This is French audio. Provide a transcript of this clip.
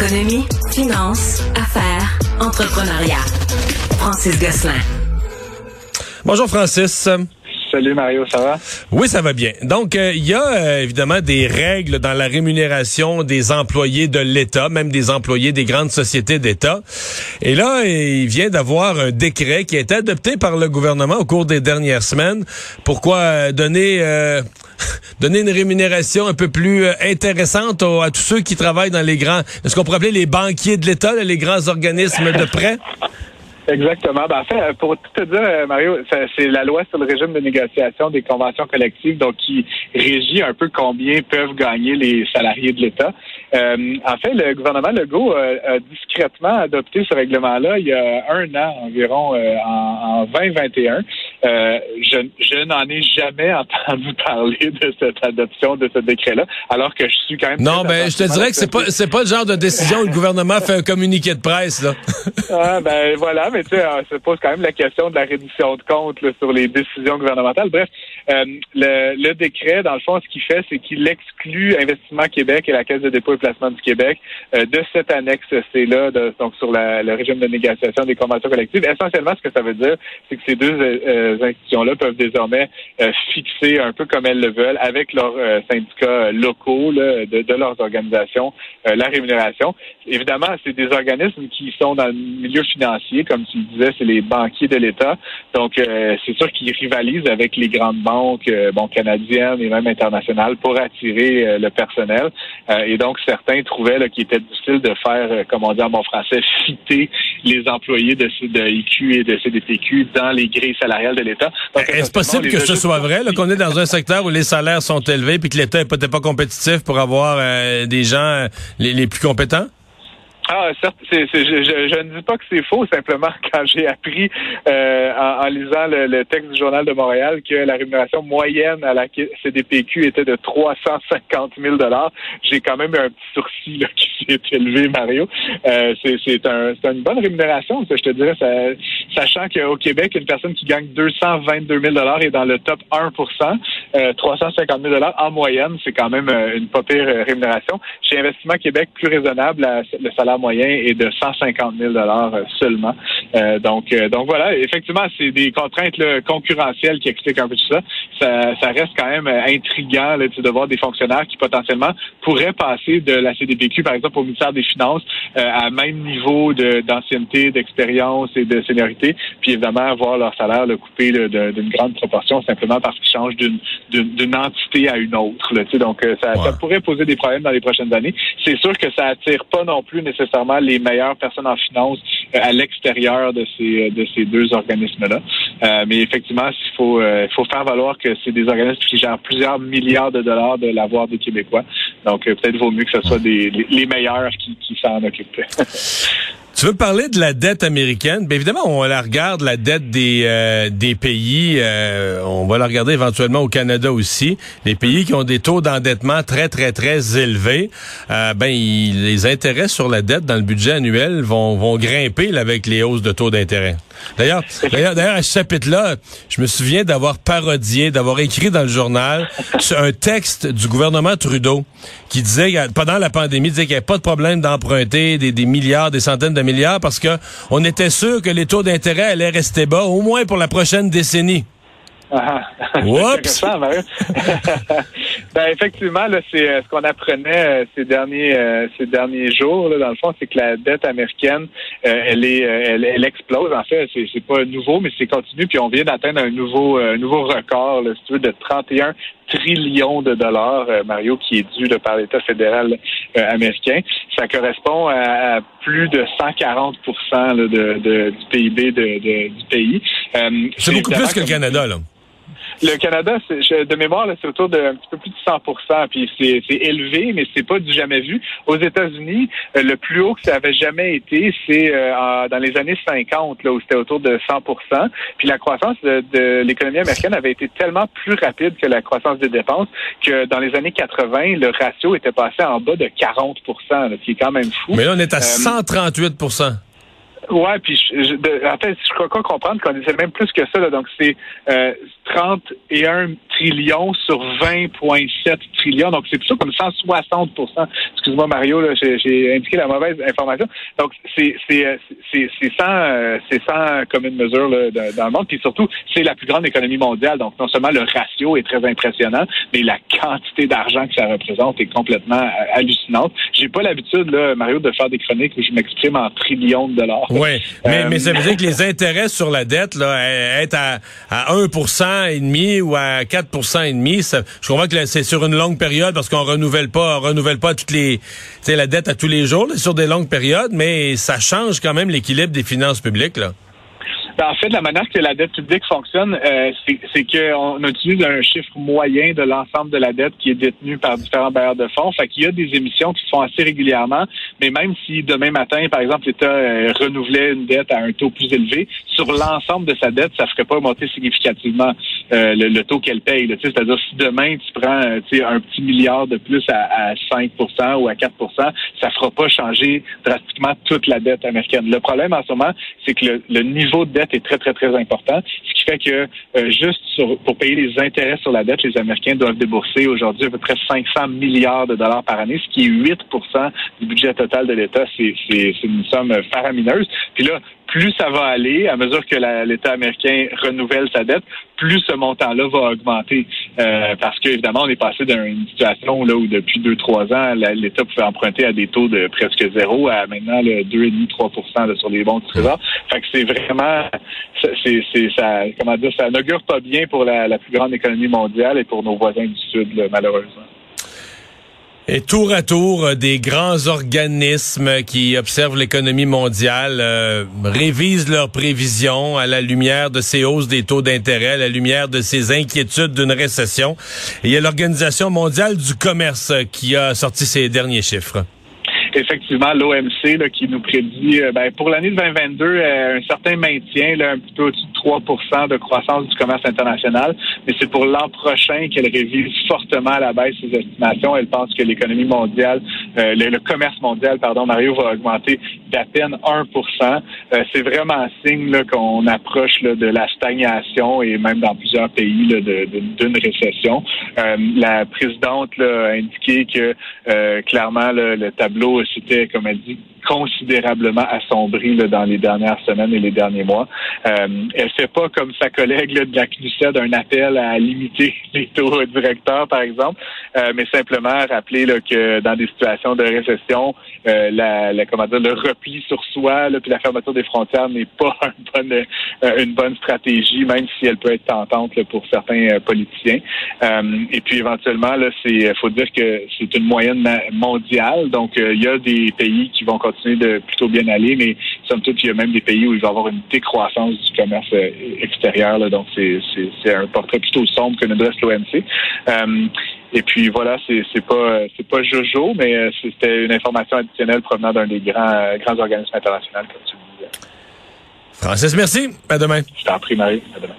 Économie, finance, affaires, entrepreneuriat. Francis Gosselin. Bonjour Francis. Salut Mario, ça va? Oui, ça va bien. Donc, euh, il y a euh, évidemment des règles dans la rémunération des employés de l'État, même des employés des grandes sociétés d'État. Et là, il vient d'avoir un décret qui a été adopté par le gouvernement au cours des dernières semaines. Pourquoi euh, donner donner une rémunération un peu plus intéressante à tous ceux qui travaillent dans les grands, ce qu'on pourrait appeler les banquiers de l'État, les grands organismes de prêt? Exactement. Ben, en fait, pour tout te dire, euh, Mario, c'est la loi sur le régime de négociation des conventions collectives, donc qui régit un peu combien peuvent gagner les salariés de l'État. Euh, en fait, le gouvernement Legault a discrètement adopté ce règlement-là il y a un an environ, euh, en, en, 2021. Je, je n'en ai jamais entendu parler de cette adoption de ce décret-là, alors que je suis quand même. Non, ben, je te dirais que c'est pas c'est pas le genre de décision où le gouvernement fait un communiqué de presse là. ah, ben voilà, mais tu sais, ça pose quand même la question de la réduction de compte sur les décisions gouvernementales. Bref, euh, le, le, décret, dans le fond, ce qu'il fait, c'est qu'il exclut Investissement Québec et la Caisse de dépôt et placement du Québec euh, de cette annexe C-là, donc sur la, le régime de négociation des conventions collectives. Essentiellement, ce que ça veut dire, c'est que ces deux euh, institutions-là peuvent désormais fixer un peu comme elles le veulent avec leurs syndicats locaux de, leurs organisations la rémunération. Évidemment, c'est des organismes qui sont dans le milieu financier, comme tu le disais, c'est les banquiers de l'État. Donc, c'est sûr qu'ils rivalisent avec les grandes banques euh, bon, canadienne et même internationale pour attirer euh, le personnel. Euh, et donc, certains trouvaient qu'il était difficile de faire, comme on dit en bon français, fitter les employés de, de IQ et de CDPQ dans les grilles salariales de l'État. Est-ce possible que ce soit vrai, qu'on est dans un secteur où les salaires sont élevés puis que l'État n'est peut-être pas compétitif pour avoir des gens les plus compétents? Ah, certes, c'est, je, je, ne dis pas que c'est faux, simplement quand j'ai appris euh, en, lisant le, texte du Journal de Montréal que la rémunération moyenne à la CDPQ était de 350 000 j'ai quand même un petit sourcil là, qui s'est élevé, Mario. Euh, c'est, un, une bonne rémunération, ça, je te dirais, ça, sachant qu'au Québec, une personne qui gagne 222 000 est dans le top 1% euh, 350 000 en moyenne, c'est quand même euh, une pas pire euh, rémunération. Chez Investissement Québec, plus raisonnable, le salaire moyen est de 150 000 dollars euh, seulement. Euh, donc, euh, donc voilà, effectivement, c'est des contraintes concurrentielles qui expliquent un peu tout ça. Ça, reste quand même intriguant de voir des fonctionnaires qui potentiellement pourraient passer de la CDPQ, par exemple, au ministère des Finances, à même niveau d'ancienneté, d'expérience et de seniorité, puis évidemment voir leur salaire le couper d'une grande proportion simplement parce qu'ils changent d'une entité à une autre. donc, ça, ça pourrait poser des problèmes dans les prochaines années. C'est sûr que ça attire pas non plus nécessairement les meilleures personnes en finance euh, à l'extérieur de ces euh, de ces deux organismes-là. Euh, mais effectivement, il faut il faut faire valoir que c'est des organismes qui gèrent plusieurs milliards de dollars de l'avoir des Québécois. Donc peut-être vaut mieux que ce soit des les, meilleurs qui, qui s'en occupent. Tu veux parler de la dette américaine? Bien évidemment, on la regarde, la dette des, euh, des pays. Euh, on va la regarder éventuellement au Canada aussi. Les pays qui ont des taux d'endettement très, très, très élevés, euh, ben, les intérêts sur la dette dans le budget annuel vont, vont grimper avec les hausses de taux d'intérêt. D'ailleurs, d'ailleurs, d'ailleurs, à ce chapitre-là, je me souviens d'avoir parodié, d'avoir écrit dans le journal un texte du gouvernement Trudeau qui disait, pendant la pandémie, disait qu'il n'y avait pas de problème d'emprunter des, des milliards, des centaines de milliards parce que on était sûr que les taux d'intérêt allaient rester bas, au moins pour la prochaine décennie. Ah, Oups! ben, effectivement, là, c'est euh, ce qu'on apprenait euh, ces derniers euh, ces derniers jours. Là, dans le fond, c'est que la dette américaine, elle est elle, explose. En fait, c'est, c'est pas nouveau, mais c'est continu. Puis on vient d'atteindre un nouveau nouveau record, là, si tu veux, de 31 trillions de dollars, Mario, qui est dû par l'État fédéral américain. Ça correspond à, plus de 140 de, de, du PIB de, du pays. c'est beaucoup plus que le Canada, là. Le Canada, de mémoire, c'est autour d'un petit peu plus de 100 puis c'est élevé, mais c'est pas du jamais vu. Aux États-Unis, euh, le plus haut que ça avait jamais été, c'est euh, dans les années 50, là, où c'était autour de 100% Puis la croissance de, l'économie américaine avait été tellement plus rapide que la croissance des dépenses que dans les années 80, le ratio était passé en bas de 40 ce qui est quand même fou. Mais là, on est à 138 euh, Ouais, puis je, en fait, je crois qu'on comprendre qu'on essaie même plus que ça. Là, donc, c'est euh, 31 trillions sur 20,7 trillions. Donc, c'est plutôt comme 160 Excuse-moi, Mario, j'ai indiqué la mauvaise information. Donc, c'est c'est c'est sans, c'est sans commune mesure là, dans le monde. Puis surtout, c'est la plus grande économie mondiale. Donc, non seulement le ratio est très impressionnant, mais la quantité d'argent que ça représente est complètement euh, hallucinante. J'ai pas l'habitude, là, Mario, de faire des chroniques où je m'exprime en trillions de dollars. Oui, mais, mais ça veut dire que les intérêts sur la dette, là, être à, à 1% et demi ou à 4% et demi, ça, je comprends que c'est sur une longue période parce qu'on renouvelle pas, on renouvelle pas toutes les, la dette à tous les jours, sur des longues périodes, mais ça change quand même l'équilibre des finances publiques, là. Ben, en fait, la manière que la dette publique fonctionne, euh, c'est qu'on utilise un chiffre moyen de l'ensemble de la dette qui est détenue par différents bailleurs de fonds. Fait qu'il y a des émissions qui se font assez régulièrement, mais même si demain matin, par exemple, l'État euh, renouvelait une dette à un taux plus élevé, sur l'ensemble de sa dette, ça ne ferait pas monter significativement euh, le, taux qu'elle paye. C'est-à-dire si demain tu prends un petit milliard de plus à, à 5% ou à 4% ça fera pas changer drastiquement toute la dette américaine. Le problème en ce moment, c'est que le, le niveau de dette est très, très, très important. Ce qui fait que euh, juste pour payer les intérêts sur la dette, les Américains doivent débourser aujourd'hui à peu près 500 milliards de dollars par année, ce qui est 8% du budget total de l'État. C'est une somme faramineuse. Puis là, plus ça va aller, à mesure que l'État américain renouvelle sa dette, plus ce montant-là va augmenter. Euh, parce qu'évidemment, on est passé d'une situation là où depuis deux, trois ans, l'État pouvait emprunter à des taux de presque zéro à maintenant le 2,5-3% sur les bons du. Fait que c'est vraiment c'est ça comment dire ça n'augure pas bien pour la, la, plus grande économie mondiale et pour nos voisins du Sud, malheureusement. Et tour à tour, euh, des grands organismes qui observent l'économie mondiale euh, révisent leurs prévisions à la lumière de ces hausses des taux d'intérêt, à la lumière de ces inquiétudes d'une récession. Et il y a l'Organisation mondiale du commerce qui a sorti ses derniers chiffres effectivement l'OMC qui nous prédit euh, ben, pour l'année 2022 euh, un certain maintien, là, un petit de 3% de croissance du commerce international, mais c'est pour l'an prochain qu'elle révise fortement à la baisse ses estimations. Elle pense que l'économie mondiale, euh, le, commerce mondial, pardon, Mario, va augmenter d'à peine 1% C'est vraiment un signe qu'on approche de la stagnation et même dans plusieurs pays d'une récession. la présidente a indiqué que clairement le tableau c'était, comme elle dit, considérablement assombri dans les dernières semaines et les derniers mois. Euh, elle fait pas comme sa collègue de la CNUSED un appel à limiter les taux directeurs, par exemple, euh, mais simplement rappeler que dans des situations de récession, euh, la, la, comment dire, le repli sur soi, puis la fermeture des frontières n'est pas une bonne, euh, une bonne stratégie, même si elle peut être tentante pour certains politiciens. et puis éventuellement, là, c'est, faut dire que c'est une moyenne mondiale, donc il y a des pays qui vont continuer de plutôt bien aller, mais somme toute, il y a même des pays où il va y avoir une décroissance du commerce euh, extérieur. donc, c'est un portrait plutôt sombre que nous dresse l'OMC. Euh, et puis voilà, c'est pas c'est pas Jojo, mais euh, c'était une information additionnelle provenant d'un des grands grands organismes internationaux, comme tu le disais. Francis, merci. À demain. Je t'en prie, Marie. À demain.